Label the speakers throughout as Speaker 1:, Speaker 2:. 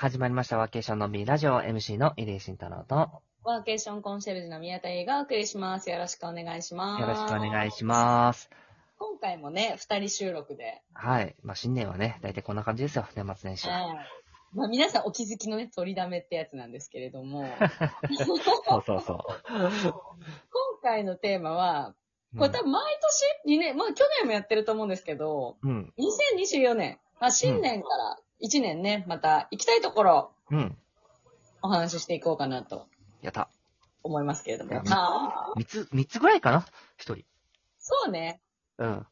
Speaker 1: 始まりましたワーケーションのビラジオ MC の入江慎太郎と、
Speaker 2: ワーケーションコンシェルジュの宮田英がお送りします。よろしくお願いします。
Speaker 1: よろしくお願いします。
Speaker 2: 今回もね、二人収録で。
Speaker 1: はい。まあ、新年はね、大体こんな感じですよ、年末年始は。
Speaker 2: はいまあ皆さんお気づきのね、取りだめってやつなんですけれども、
Speaker 1: そうそうそう。
Speaker 2: 今回のテーマは、これ多分毎年2年、まあ去年もやってると思うんですけど、
Speaker 1: うん。
Speaker 2: 2024年、まあ新年から1年ね、また行きたいところ
Speaker 1: うん。うん。
Speaker 2: お話ししていこうかなと
Speaker 1: やった。
Speaker 2: 思いますけれども。
Speaker 1: いや
Speaker 2: あー
Speaker 1: 三つ、三つぐらいかな？一人。
Speaker 2: そうね。
Speaker 1: うん。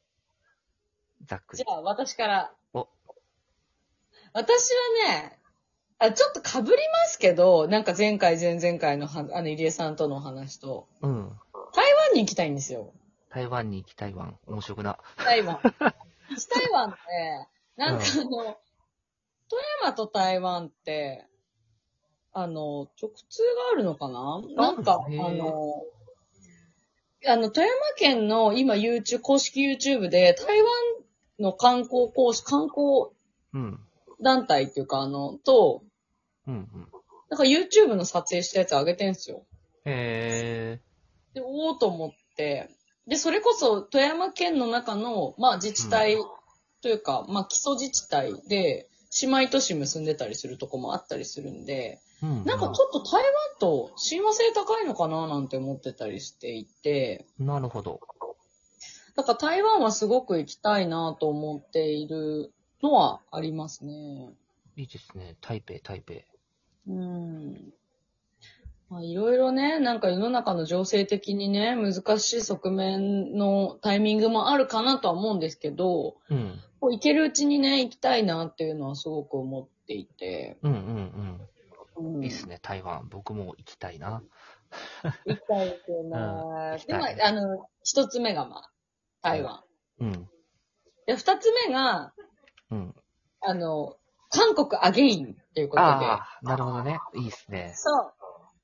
Speaker 1: ざっくり。
Speaker 2: じゃあ私から。
Speaker 1: お
Speaker 2: 私はね、あちょっと被りますけど、なんか前回、前々回のは、あの、入江さんとのお話と、
Speaker 1: うん。
Speaker 2: 台湾に行きたいんですよ。
Speaker 1: 台湾に行き台湾。面白くな。
Speaker 2: 台湾。西台湾って、なんかあの、富山と台湾って、あの、直通があるのかな？なんか、あの、あの、富山県の今 YouTube、公式 YouTube で台湾の観光講師、観光
Speaker 1: うん。
Speaker 2: 団体っていうか、あの、と、
Speaker 1: うんうん。
Speaker 2: なんか YouTube の撮影したやつ上げてんすよ。
Speaker 1: へ
Speaker 2: で、おーと思って、で、それこそ富山県の中の、まあ自治体というか、まあ基礎自治体で、姉妹都市結んでたりするとこもあったりするんで、
Speaker 1: ー。うん。
Speaker 2: なんかちょっと台湾と親和性高いのかななんて思ってたりしていて、
Speaker 1: なるほど。
Speaker 2: だから台湾はすごく行きたいなと思っているのはありますね。
Speaker 1: いいですね。台北、台北。
Speaker 2: うん。まあいろいろね、なんか世の中の情勢的にね、難しい側面のタイミングもあるかなとは思うんですけど、
Speaker 1: うん。
Speaker 2: こう行けるうちにね、行きたいなっていうのはすごく思っていて。
Speaker 1: うんうん
Speaker 2: うん
Speaker 1: うん。いいっすね、台湾。僕も行きたいな。
Speaker 2: 行きたいですよね。
Speaker 1: うん行き
Speaker 2: で、
Speaker 1: たい
Speaker 2: まあ、あの、一つ目がまあ、台湾。
Speaker 1: うん。
Speaker 2: で、二つ目が、
Speaker 1: うん。
Speaker 2: あの、韓国アゲインっていうことで。
Speaker 1: ああ、なるほどね。いいっすね。
Speaker 2: そう。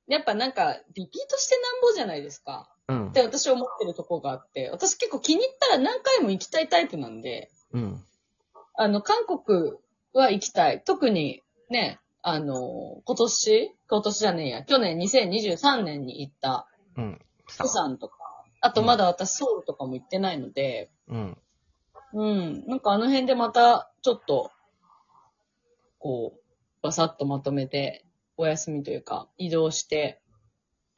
Speaker 2: やっぱなんか、リピートしてなんぼじゃないですか。
Speaker 1: うん
Speaker 2: っ。て私思ってるとこがあって、私結構気に入ったら何回も行きたいタイプなんで、
Speaker 1: うん。
Speaker 2: あの、韓国は行きたい。特にね、あの、今年今年じゃねえや、去年2023年に行った、
Speaker 1: うん。
Speaker 2: 釜山とか、あとまだ私ソウルとかも行ってないので、
Speaker 1: うん。
Speaker 2: うん、なんかあの辺でまた、ちょっと、こう、バサッとまとめて、お休みというか、移動して、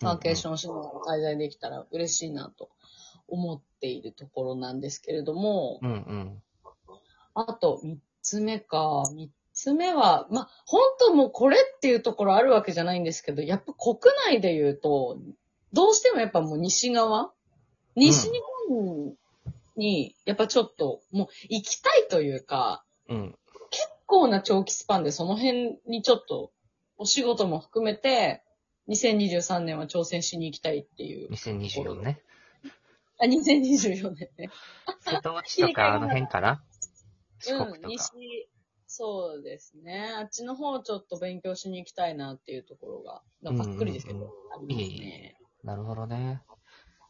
Speaker 2: ワーケーションしながら滞在できたら嬉しいなと思っているところなんですけれども、
Speaker 1: うんうん。
Speaker 2: あと、三つ目か。三つ目は、まあ、本当もうこれっていうところあるわけじゃないんですけど、やっぱ国内で言うと、どうしてもやっぱもう西側？西日本に、やっぱちょっと、もう行きたいというか、
Speaker 1: うん。
Speaker 2: 結構な長期スパンでその辺にちょっと、お仕事も含めて、2023年は挑戦しに行きたいっていう。
Speaker 1: 2024ね。
Speaker 2: あ、2024年ね。
Speaker 1: 瀬戸内とかあの辺かな？四国
Speaker 2: うん、
Speaker 1: とか。
Speaker 2: 西、そうですね。あっちの方ちょっと勉強しに行きたいなっていうところが、なんかざっくりですけど、
Speaker 1: うんうん
Speaker 2: あります
Speaker 1: いえい
Speaker 2: ね。
Speaker 1: なるほどね。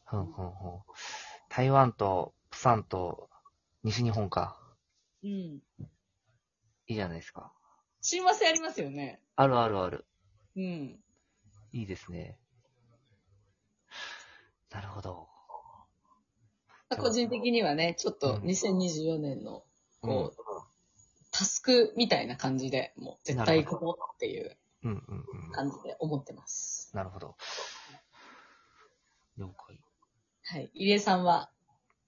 Speaker 1: ふんふんふん。台湾と、プサンと、西日本か。
Speaker 2: うん。
Speaker 1: いいじゃないですか。
Speaker 2: 親和性ありますよね。
Speaker 1: あるあるある。
Speaker 2: うん。
Speaker 1: いいですね。なるほど。
Speaker 2: 個人的にはね、ちょっと
Speaker 1: うん
Speaker 2: 2024年の、
Speaker 1: うん
Speaker 2: こう、タスクみたいな感じで、もう絶対行こうっていう。感じで思ってます。
Speaker 1: なるほど。了解。
Speaker 2: はい。入江さんは、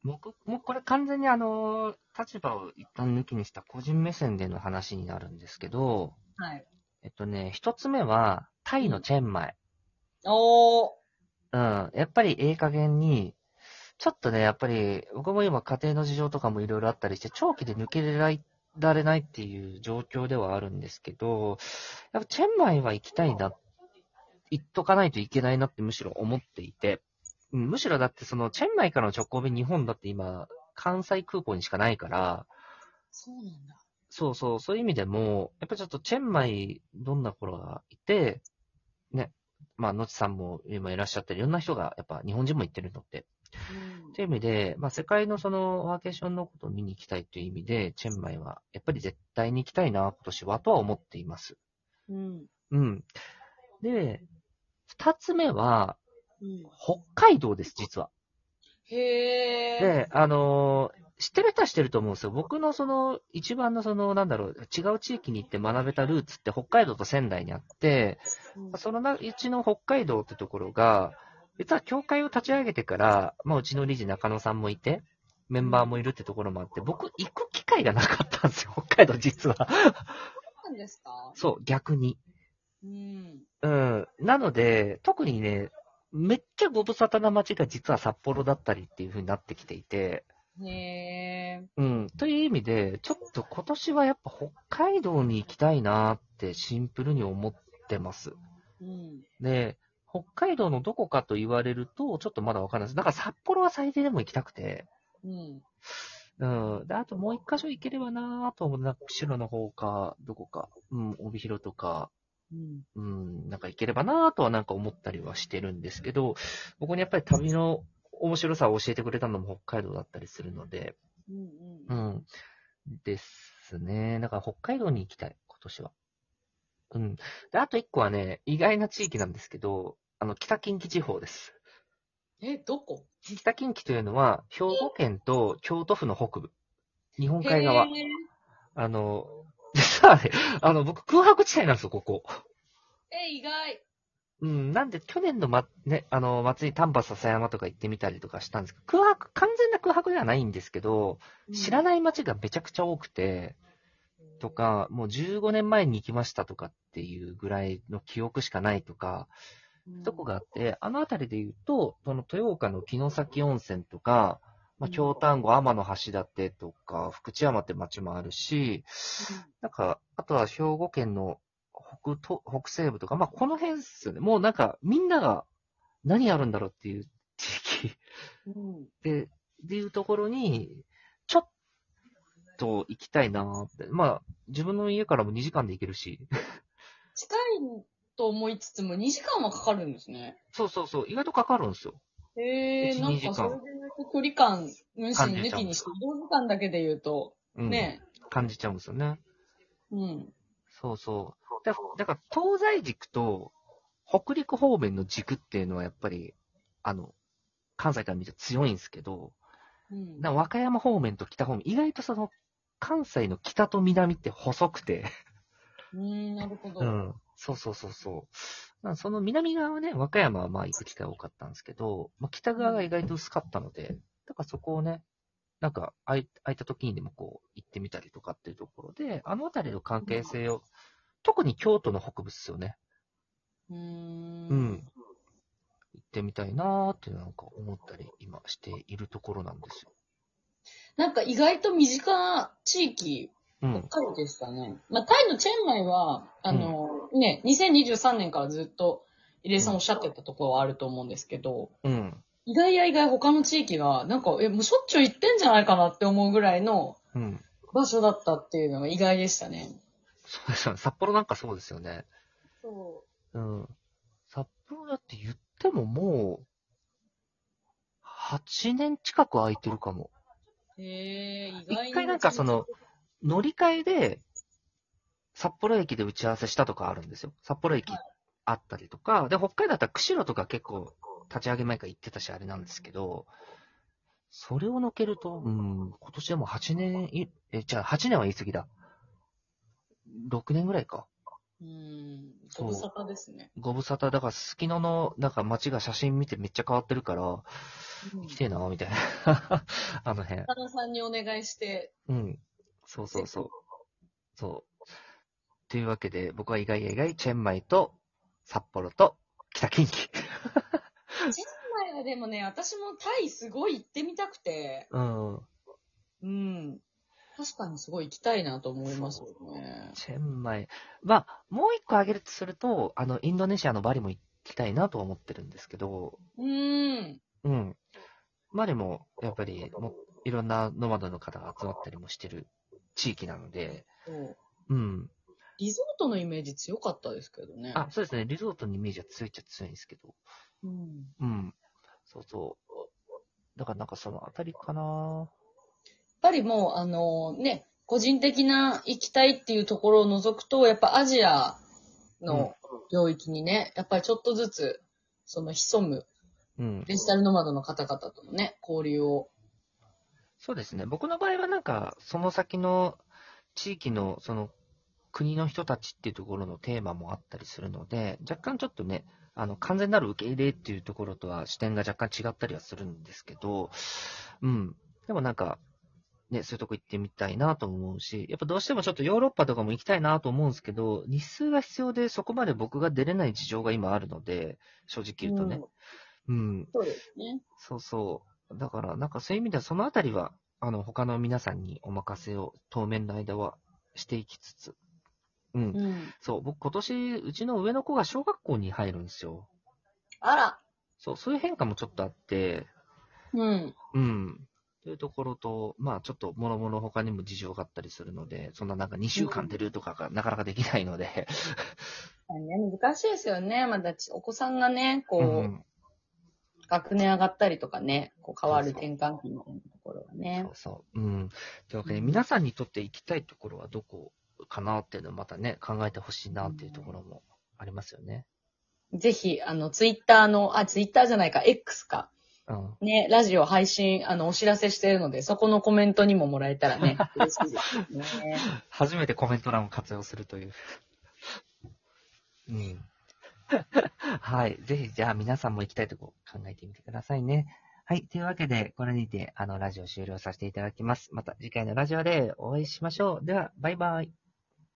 Speaker 1: 僕、もうこれ完全にあの、立場を一旦抜きにした個人目線での話になるんですけど、
Speaker 2: はい。
Speaker 1: えっとね、一つ目は、タイのチェンマイ。
Speaker 2: おー。
Speaker 1: うん。やっぱりええ加減に、ちょっとね、やっぱり、僕も今家庭の事情とかもいろいろあったりして、長期で抜けられないっていう状況ではあるんですけど、やっぱチェンマイは行きたいな、行っとかないといけないなってむしろ思っていて、うんむしろだってその、チェンマイからの直行便日本だって今、関西空港にしかないから、
Speaker 2: そうなんだ。
Speaker 1: そうそう、そういう意味でも、やっぱちょっとチェンマイ、どんな頃がいて、ね、まあ、のちさんも今いらっしゃったり、いろんな人が、やっぱ日本人も行ってるのって。
Speaker 2: うん
Speaker 1: っていう意味で、まあ、世界のそのワーケーションのことを見に行きたいという意味で、チェンマイは、やっぱり絶対に行きたいな、今年は、とは思っています。
Speaker 2: うん。
Speaker 1: うん。で、二つ目は、
Speaker 2: うん。
Speaker 1: 北海道です、実は。
Speaker 2: へえ。
Speaker 1: で、あのー知ってる人は知ってると思うんですよ。僕のその、一番のその、なんだろう、違う地域に行って学べたルーツって北海道と仙台にあって、
Speaker 2: うん
Speaker 1: そのなうちの北海道ってところが、実は教会を立ち上げてから、まあうちの理事中野さんもいて、メンバーもいるってところもあって、僕行く機会がなかったんですよ、北海道実は。
Speaker 2: そうなんですか？
Speaker 1: そう、逆に。
Speaker 2: うん。
Speaker 1: うん。なので、特にね、めっちゃご無沙汰な街が実は札幌だったりっていう風になってきていて、
Speaker 2: へえ。
Speaker 1: うん。という意味で、ちょっと今年はやっぱ北海道に行きたいなってシンプルに思ってます。
Speaker 2: うん。
Speaker 1: で、北海道のどこかと言われると、ちょっとまだわかんないです。だから札幌は最低でも行きたくて、
Speaker 2: うん。
Speaker 1: うん。で、あともう一箇所行ければなと思う。なんか釧路の方か、どこか、うん、帯広とか、
Speaker 2: うん。
Speaker 1: うん、なんか行ければなとはなんか思ったりはしてるんですけど、僕にやっぱり旅の面白さを教えてくれたのも北海道だったりするので、
Speaker 2: うん。
Speaker 1: う
Speaker 2: うん。
Speaker 1: ん。ですね。だから北海道に行きたい、今年は。うん。で、あと一個はね、意外な地域なんですけど、あの、北近畿地方です。
Speaker 2: え、どこ？
Speaker 1: 北近畿というのは、兵庫県と京都府の北部。日本海側あの、実はね、あの、僕空白地帯なんですよ、ここ。
Speaker 2: え、意外。
Speaker 1: うん、なんで去年のま、ね、あの、祭り丹波篠山とか行ってみたりとかしたんですけど、空白、完全な空白ではないんですけど、知ら
Speaker 2: い。
Speaker 1: ない街がめちゃくちゃ多くて、とか、もう15年前に行きましたとかっていうぐらいの記憶しかないとか、
Speaker 2: うん、
Speaker 1: とこがあって、あの辺りで言うと、その豊岡の城崎温泉とか、まあ、
Speaker 2: うん
Speaker 1: 京丹後天橋立とか、福知山って町もあるし、なんか、あとは兵庫県の北と北西部とか、まあ、この辺っすよね。もうなんか、みんなが何やるんだろうっていう地域
Speaker 2: うん。
Speaker 1: で、でいうところに、と行きたいなーって。まあ、自分の家からも2時間で行けるし。
Speaker 2: 近いと思いつつも2時間はかかるんですね。
Speaker 1: そうそうそう、意外とかかるんですよ。
Speaker 2: へえ、
Speaker 1: 1
Speaker 2: なん
Speaker 1: 2時間
Speaker 2: かそれで距離感、無視抜きにして、移動時間だけで言うと、
Speaker 1: うん。
Speaker 2: ね。
Speaker 1: 感じちゃうんですよね。
Speaker 2: うん。
Speaker 1: そうそう。だだから、東西軸と北陸方面の軸っていうのはやっぱり、あの、関西から見て強いんですけど、
Speaker 2: うん。
Speaker 1: 和歌山方面と北方面、意外とその、関西の北と南って細くて、
Speaker 2: うーん、なるほど。
Speaker 1: うん。そうそうそうそう。まあその南側はね、和歌山はまあ行く機会多かったんですけど、まあ、北側が意外と薄かったので、だからそこをね、なんか空い空いた時にでもこう行ってみたりとかっていうところで、あの辺りの関係性を、特に京都の北部っすよね。
Speaker 2: うーん。
Speaker 1: うん。行ってみたいなーってなんか思ったり今しているところなんですよ。
Speaker 2: なんか意外と身近な地域
Speaker 1: うん。
Speaker 2: タイでしたね。まあ、タイのチェンマイは、あの、ね、2023年からずっと、入江さんおっしゃってたところはあると思うんですけど、
Speaker 1: うん。
Speaker 2: 意外や意外他の地域が、なんか、え、もうしょっちゅう行ってんじゃないかなって思うぐらいの
Speaker 1: うん。
Speaker 2: 場所だったっていうのが意外でしたね。
Speaker 1: そうですよね。札幌なんかそうですよね。
Speaker 2: そ
Speaker 1: うん。札幌だって言ってももう、8年近く空いてるかも。
Speaker 2: う。へえ、意外に。
Speaker 1: 一回なんかその、乗り換えで、札幌駅で打ち合わせしたとかあるんですよ。札幌駅あったりとか、で、北海道だったら釧路とか結構立ち上げ前から行ってたしあれなんですけど、それを抜けると、うん、今年でも8年い、え、じゃあ8年は言い過ぎだ。6年ぐらいか。
Speaker 2: うーん、
Speaker 1: そう
Speaker 2: ご無沙汰ですね。
Speaker 1: ご無沙汰、だから、すすきのの、なんか街が写真見てめっちゃ変わってるから、
Speaker 2: うん
Speaker 1: 来てえな、みたいな。あの辺。
Speaker 2: 田中さんにお願いして、
Speaker 1: うん。そうそうそう。そう。というわけで、僕は意外や意外、チェンマイと札幌と北近畿。
Speaker 2: チェンマイはでもね、私もタイすごい行ってみたくて、
Speaker 1: うん。
Speaker 2: うん。確かにすごい行きたいなと思いますよね。
Speaker 1: チェンマイ。まあ、もう一個挙げるとすると、あの、インドネシアのバリも行きたいなとは思ってるんですけど、
Speaker 2: うーん。
Speaker 1: うん。バリも、やっぱり、もういろんなノマドの方が集まったりもしてる地域なので、
Speaker 2: そう
Speaker 1: うん。
Speaker 2: リゾートのイメージ強かったですけどね。
Speaker 1: あ、そうですね。リゾートのイメージは強いっちゃ強いんですけど。
Speaker 2: うん。
Speaker 1: うん。そうそう。だからなんかそのあたりかな
Speaker 2: ぱりもう、あのね、個人的な行きたいっていうところを除くと、やっぱアジアの領域にね、やっぱりちょっとずつ、その潜む
Speaker 1: うん。
Speaker 2: デジタルノマドの方々とのね、交流を。
Speaker 1: そうですね。僕の場合はなんか、その先の地域の、その、国の人たちっていうところのテーマもあったりするので、若干ちょっとね、あの、完全なる受け入れっていうところとは視点が若干違ったりはするんですけど、うん。でもなんか、ね、そういうとこ行ってみたいなと思うし、やっぱどうしてもちょっとヨーロッパとかも行きたいなと思うんですけど、日数が必要でそこまで僕が出れない事情が今あるので、正直言うとね。うん。
Speaker 2: そうですね。
Speaker 1: そうそう。だから、なんかそういう意味では、そのあたりは、あの、他の皆さんにお任せを当面の間はしていきつつ。うん。
Speaker 2: うん。
Speaker 1: そう、僕今年、うちの上の子が小学校に入るんですよ。
Speaker 2: あら。
Speaker 1: そう、そういう変化もちょっとあって、
Speaker 2: うん。
Speaker 1: うん。というところと、まあちょっと、もろもろ他にも事情があったりするので、そんななんか2週間出るとかがなかなかできないので、
Speaker 2: ね、難しいですよね。まだちお子さんがね、こう、
Speaker 1: うん。
Speaker 2: 学年上がったりとかね、こう変わる転換期みたいなところはね
Speaker 1: そう。そう。うん。というわけで、皆さんにとって行きたいところはどこかなっていうのをまたね、考えてほしいなっていうところもありますよね。
Speaker 2: ぜひ、あの、ツイッターの、あ、ツイッターじゃないか、X か。
Speaker 1: うん。
Speaker 2: ね、ラジオ配信、あの、お知らせしてるので、そこのコメントにももらえたらね、嬉しいですね。
Speaker 1: 初めてコメント欄を活用するという。うん。はい。ぜひ、じゃあ皆さんも行きたいとこ考えてみてくださいね。はい。というわけで、これにて、あの、ラジオ終了させていただきます。また次回のラジオでお会いしましょう。では、バイバイ。